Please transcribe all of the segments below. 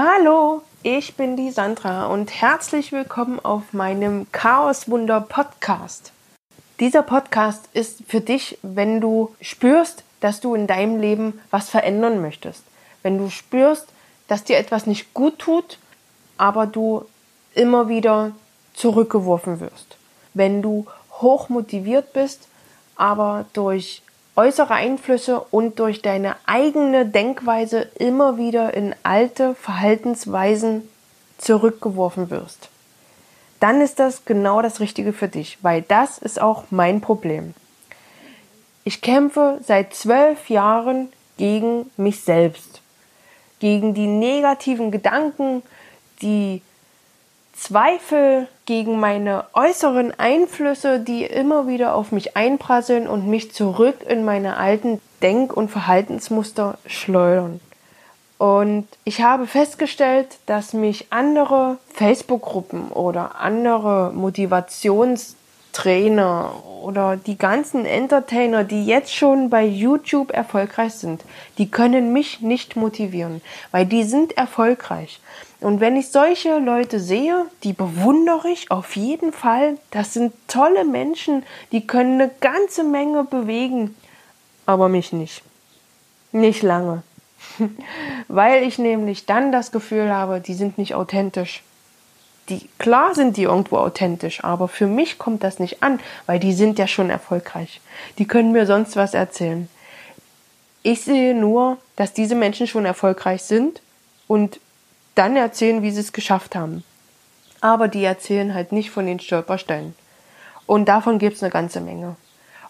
Hallo, ich bin die Sandra und herzlich willkommen auf meinem Chaoswunder Podcast. Dieser Podcast ist für dich, wenn du spürst, dass du in deinem Leben was verändern möchtest. Wenn du spürst, dass dir etwas nicht gut tut, aber du immer wieder zurückgeworfen wirst. Wenn du hoch motiviert bist, aber durch äußere Einflüsse und durch deine eigene Denkweise immer wieder in alte Verhaltensweisen zurückgeworfen wirst, dann ist das genau das Richtige für dich, weil das ist auch mein Problem. Ich kämpfe seit zwölf Jahren gegen mich selbst, gegen die negativen Gedanken, die Zweifel gegen meine äußeren Einflüsse, die immer wieder auf mich einprasseln und mich zurück in meine alten Denk- und Verhaltensmuster schleudern. Und ich habe festgestellt, dass mich andere Facebook-Gruppen oder andere Motivationstrainer oder die ganzen Entertainer, die jetzt schon bei YouTube erfolgreich sind, die können mich nicht motivieren, weil die sind erfolgreich. Und wenn ich solche Leute sehe, die bewundere ich auf jeden Fall. Das sind tolle Menschen, die können eine ganze Menge bewegen, aber mich nicht. Nicht lange. Weil ich nämlich dann das Gefühl habe, die sind nicht authentisch. Die, klar sind die irgendwo authentisch, aber für mich kommt das nicht an, weil die sind ja schon erfolgreich. Die können mir sonst was erzählen. Ich sehe nur, dass diese Menschen schon erfolgreich sind und dann erzählen, wie sie es geschafft haben. Aber die erzählen halt nicht von den Stolpersteinen. Und davon gibt es eine ganze Menge.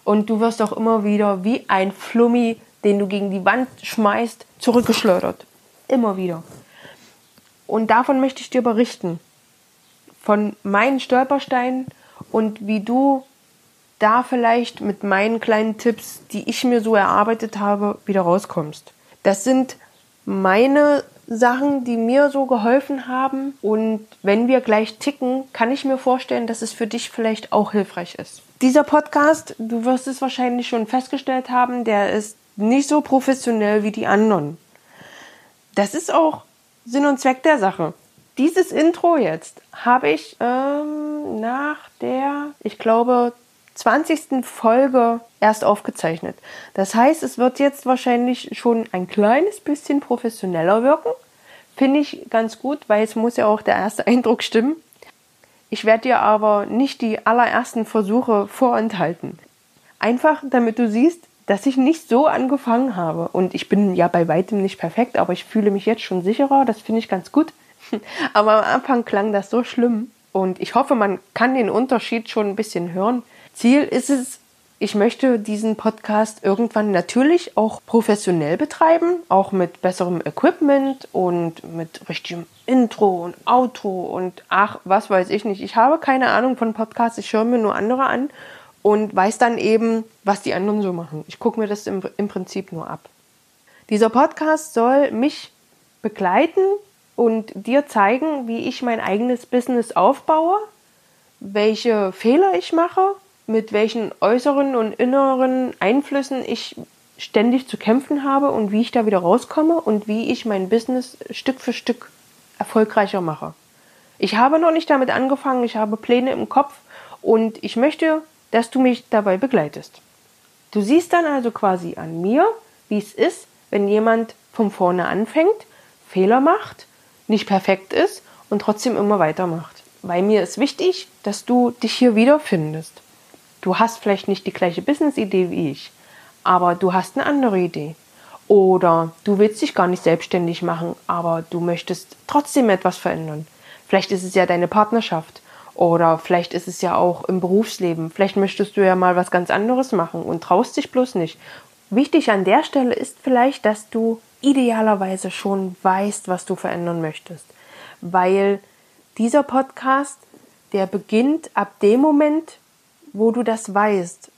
Und du wirst auch immer wieder wie ein Flummi, den du gegen die Wand schmeißt, zurückgeschleudert. Immer wieder. Und davon möchte ich dir berichten. Von meinen Stolpersteinen und wie du da vielleicht mit meinen kleinen Tipps, die ich mir so erarbeitet habe, wieder rauskommst. Das sind meine Sachen, die mir so geholfen haben. Und wenn wir gleich ticken, kann ich mir vorstellen, dass es für dich vielleicht auch hilfreich ist. Dieser Podcast, du wirst es wahrscheinlich schon festgestellt haben, der ist nicht so professionell wie die anderen. Das ist auch Sinn und Zweck der Sache. Dieses Intro jetzt habe ich ähm, nach der, ich glaube, 20. Folge erst aufgezeichnet. Das heißt, es wird jetzt wahrscheinlich schon ein kleines bisschen professioneller wirken. Finde ich ganz gut, weil es muss ja auch der erste Eindruck stimmen. Ich werde dir aber nicht die allerersten Versuche vorenthalten. Einfach damit du siehst, dass ich nicht so angefangen habe. Und ich bin ja bei weitem nicht perfekt, aber ich fühle mich jetzt schon sicherer. Das finde ich ganz gut. Aber am Anfang klang das so schlimm. Und ich hoffe, man kann den Unterschied schon ein bisschen hören. Ziel ist es, ich möchte diesen Podcast irgendwann natürlich auch professionell betreiben, auch mit besserem Equipment und mit richtigem Intro und Outro und ach, was weiß ich nicht. Ich habe keine Ahnung von Podcasts, ich höre mir nur andere an und weiß dann eben, was die anderen so machen. Ich gucke mir das im, im Prinzip nur ab. Dieser Podcast soll mich begleiten und dir zeigen, wie ich mein eigenes Business aufbaue, welche Fehler ich mache mit welchen äußeren und inneren Einflüssen ich ständig zu kämpfen habe und wie ich da wieder rauskomme und wie ich mein Business Stück für Stück erfolgreicher mache. Ich habe noch nicht damit angefangen, ich habe Pläne im Kopf und ich möchte, dass du mich dabei begleitest. Du siehst dann also quasi an mir, wie es ist, wenn jemand von vorne anfängt, Fehler macht, nicht perfekt ist und trotzdem immer weitermacht. Weil mir ist wichtig, dass du dich hier wiederfindest. Du hast vielleicht nicht die gleiche Business-Idee wie ich, aber du hast eine andere Idee. Oder du willst dich gar nicht selbstständig machen, aber du möchtest trotzdem etwas verändern. Vielleicht ist es ja deine Partnerschaft oder vielleicht ist es ja auch im Berufsleben. Vielleicht möchtest du ja mal was ganz anderes machen und traust dich bloß nicht. Wichtig an der Stelle ist vielleicht, dass du idealerweise schon weißt, was du verändern möchtest. Weil dieser Podcast, der beginnt ab dem Moment, wo du das weißt.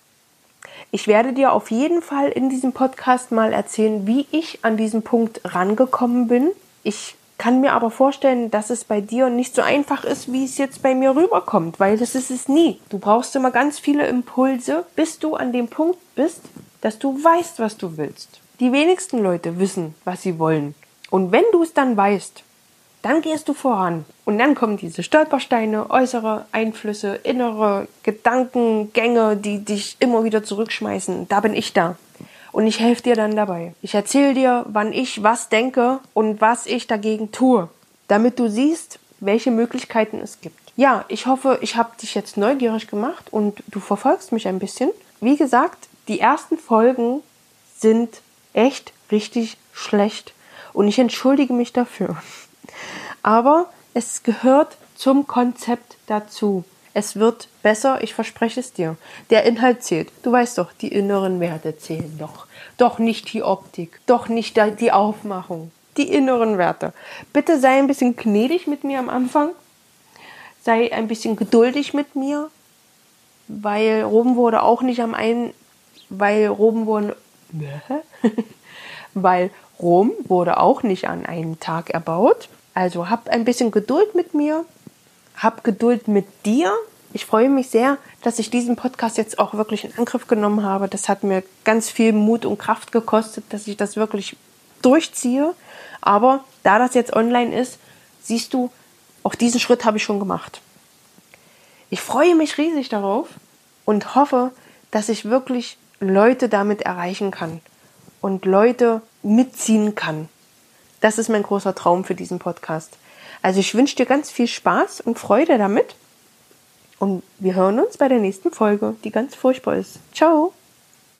Ich werde dir auf jeden Fall in diesem Podcast mal erzählen, wie ich an diesen Punkt rangekommen bin. Ich kann mir aber vorstellen, dass es bei dir nicht so einfach ist, wie es jetzt bei mir rüberkommt, weil das ist es nie. Du brauchst immer ganz viele Impulse, bis du an dem Punkt bist, dass du weißt, was du willst. Die wenigsten Leute wissen, was sie wollen. Und wenn du es dann weißt, dann gehst du voran. Und dann kommen diese Stolpersteine, äußere Einflüsse, innere Gedankengänge, die dich immer wieder zurückschmeißen. Da bin ich da. Und ich helfe dir dann dabei. Ich erzähle dir, wann ich was denke und was ich dagegen tue, damit du siehst, welche Möglichkeiten es gibt. Ja, ich hoffe, ich habe dich jetzt neugierig gemacht und du verfolgst mich ein bisschen. Wie gesagt, die ersten Folgen sind echt richtig schlecht und ich entschuldige mich dafür. Aber es gehört zum Konzept dazu. Es wird besser, ich verspreche es dir. Der Inhalt zählt. Du weißt doch, die inneren Werte zählen doch. Doch nicht die Optik, doch nicht die Aufmachung. Die inneren Werte. Bitte sei ein bisschen gnädig mit mir am Anfang. Sei ein bisschen geduldig mit mir, weil Rom wurde auch nicht am einen, weil Rom wurde, weil Rom wurde auch nicht an einem Tag erbaut. Also hab ein bisschen Geduld mit mir, hab Geduld mit dir. Ich freue mich sehr, dass ich diesen Podcast jetzt auch wirklich in Angriff genommen habe. Das hat mir ganz viel Mut und Kraft gekostet, dass ich das wirklich durchziehe. Aber da das jetzt online ist, siehst du, auch diesen Schritt habe ich schon gemacht. Ich freue mich riesig darauf und hoffe, dass ich wirklich Leute damit erreichen kann und Leute mitziehen kann. Das ist mein großer Traum für diesen Podcast. Also ich wünsche dir ganz viel Spaß und Freude damit. Und wir hören uns bei der nächsten Folge, die ganz furchtbar ist. Ciao!